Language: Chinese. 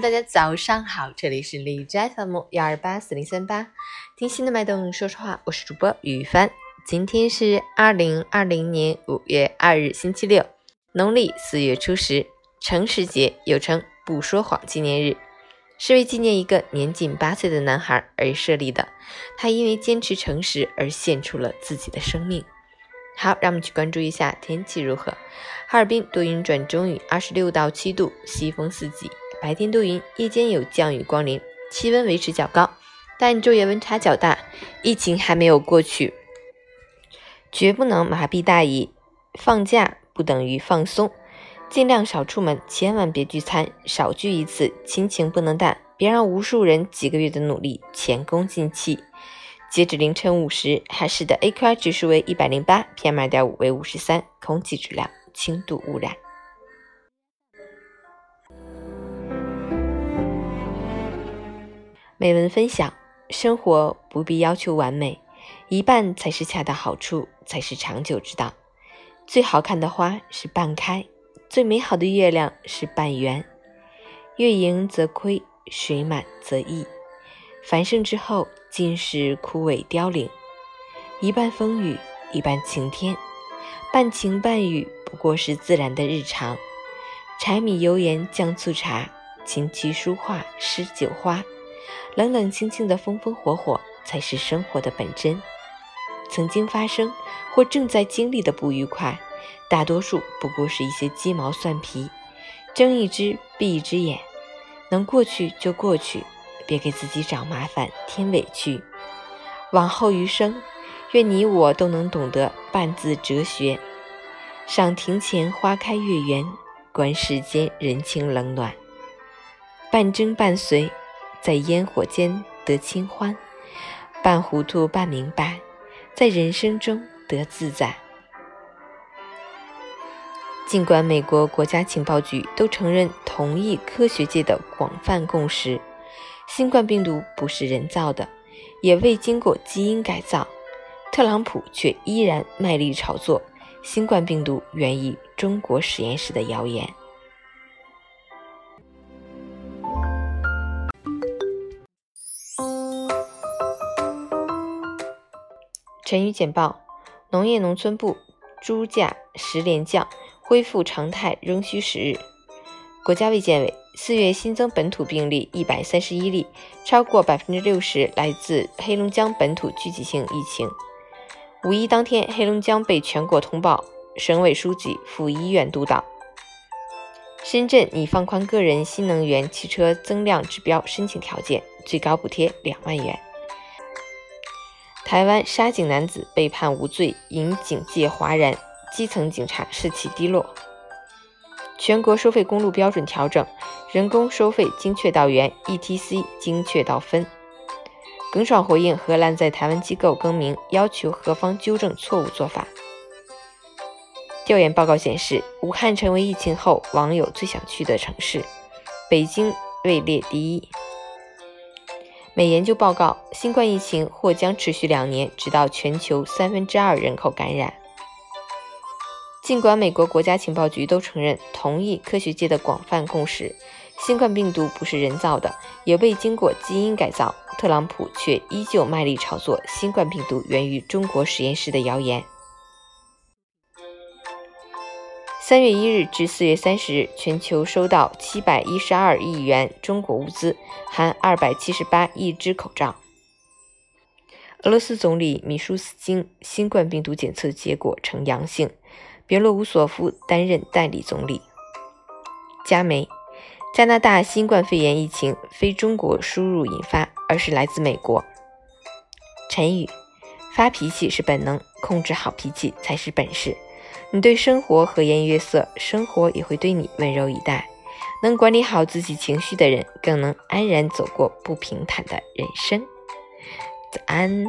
大家早上好，这里是荔枝 FM 幺二八四零三八，听心的脉动，说实话，我是主播雨帆。今天是二零二零年五月二日，星期六，农历四月初十，诚实节又称不说谎纪念日，是为纪念一个年仅八岁的男孩而设立的。他因为坚持诚实而献出了自己的生命。好，让我们去关注一下天气如何。哈尔滨多云转中雨，二十六到七度，西风四级。白天多云，夜间有降雨光临，气温维持较高，但昼夜温差较大。疫情还没有过去，绝不能麻痹大意。放假不等于放松，尽量少出门，千万别聚餐，少聚一次，亲情不能淡。别让无数人几个月的努力前功尽弃。截止凌晨五时，海市的 AQI 指数为一百零八，PM 二点五为五十三，空气质量轻度污染。美文分享：生活不必要求完美，一半才是恰到好处，才是长久之道。最好看的花是半开，最美好的月亮是半圆。月盈则亏，水满则溢。繁盛之后，尽是枯萎凋零。一半风雨，一半晴天，半晴半雨，不过是自然的日常。柴米油盐酱醋茶，琴棋书画诗酒花。冷冷清清的风风火火，才是生活的本真。曾经发生或正在经历的不愉快，大多数不过是一些鸡毛蒜皮，睁一只闭一只眼，能过去就过去，别给自己找麻烦添委屈。往后余生，愿你我都能懂得半字哲学：赏庭前花开月圆，观世间人情冷暖，半争半随。在烟火间得清欢，半糊涂半明白，在人生中得自在。尽管美国国家情报局都承认同意科学界的广泛共识，新冠病毒不是人造的，也未经过基因改造，特朗普却依然卖力炒作新冠病毒源于中国实验室的谣言。成语简报：农业农村部猪价十连降，恢复常态仍需时日。国家卫健委四月新增本土病例一百三十一例，超过百分之六十来自黑龙江本土聚集性疫情。五一当天，黑龙江被全国通报，省委书记赴医院督导。深圳拟放宽个人新能源汽车增量指标申请条件，最高补贴两万元。台湾杀警男子被判无罪，引警戒哗然，基层警察士气低落。全国收费公路标准调整，人工收费精确到元，ETC 精确到分。耿爽回应荷兰在台湾机构更名，要求何方纠正错误做法。调研报告显示，武汉成为疫情后网友最想去的城市，北京位列第一。美研究报告，新冠疫情或将持续两年，直到全球三分之二人口感染。尽管美国国家情报局都承认同意科学界的广泛共识，新冠病毒不是人造的，也未经过基因改造，特朗普却依旧卖力炒作新冠病毒源于中国实验室的谣言。三月一日至四月三十日，全球收到七百一十二亿元中国物资，含二百七十八亿只口罩。俄罗斯总理米舒斯京新冠病毒检测结果呈阳性，别洛乌索夫担任代理总理。加媒：加拿大新冠肺炎疫情非中国输入引发，而是来自美国。陈宇：发脾气是本能，控制好脾气才是本事。你对生活和颜悦色，生活也会对你温柔以待。能管理好自己情绪的人，更能安然走过不平坦的人生。早安。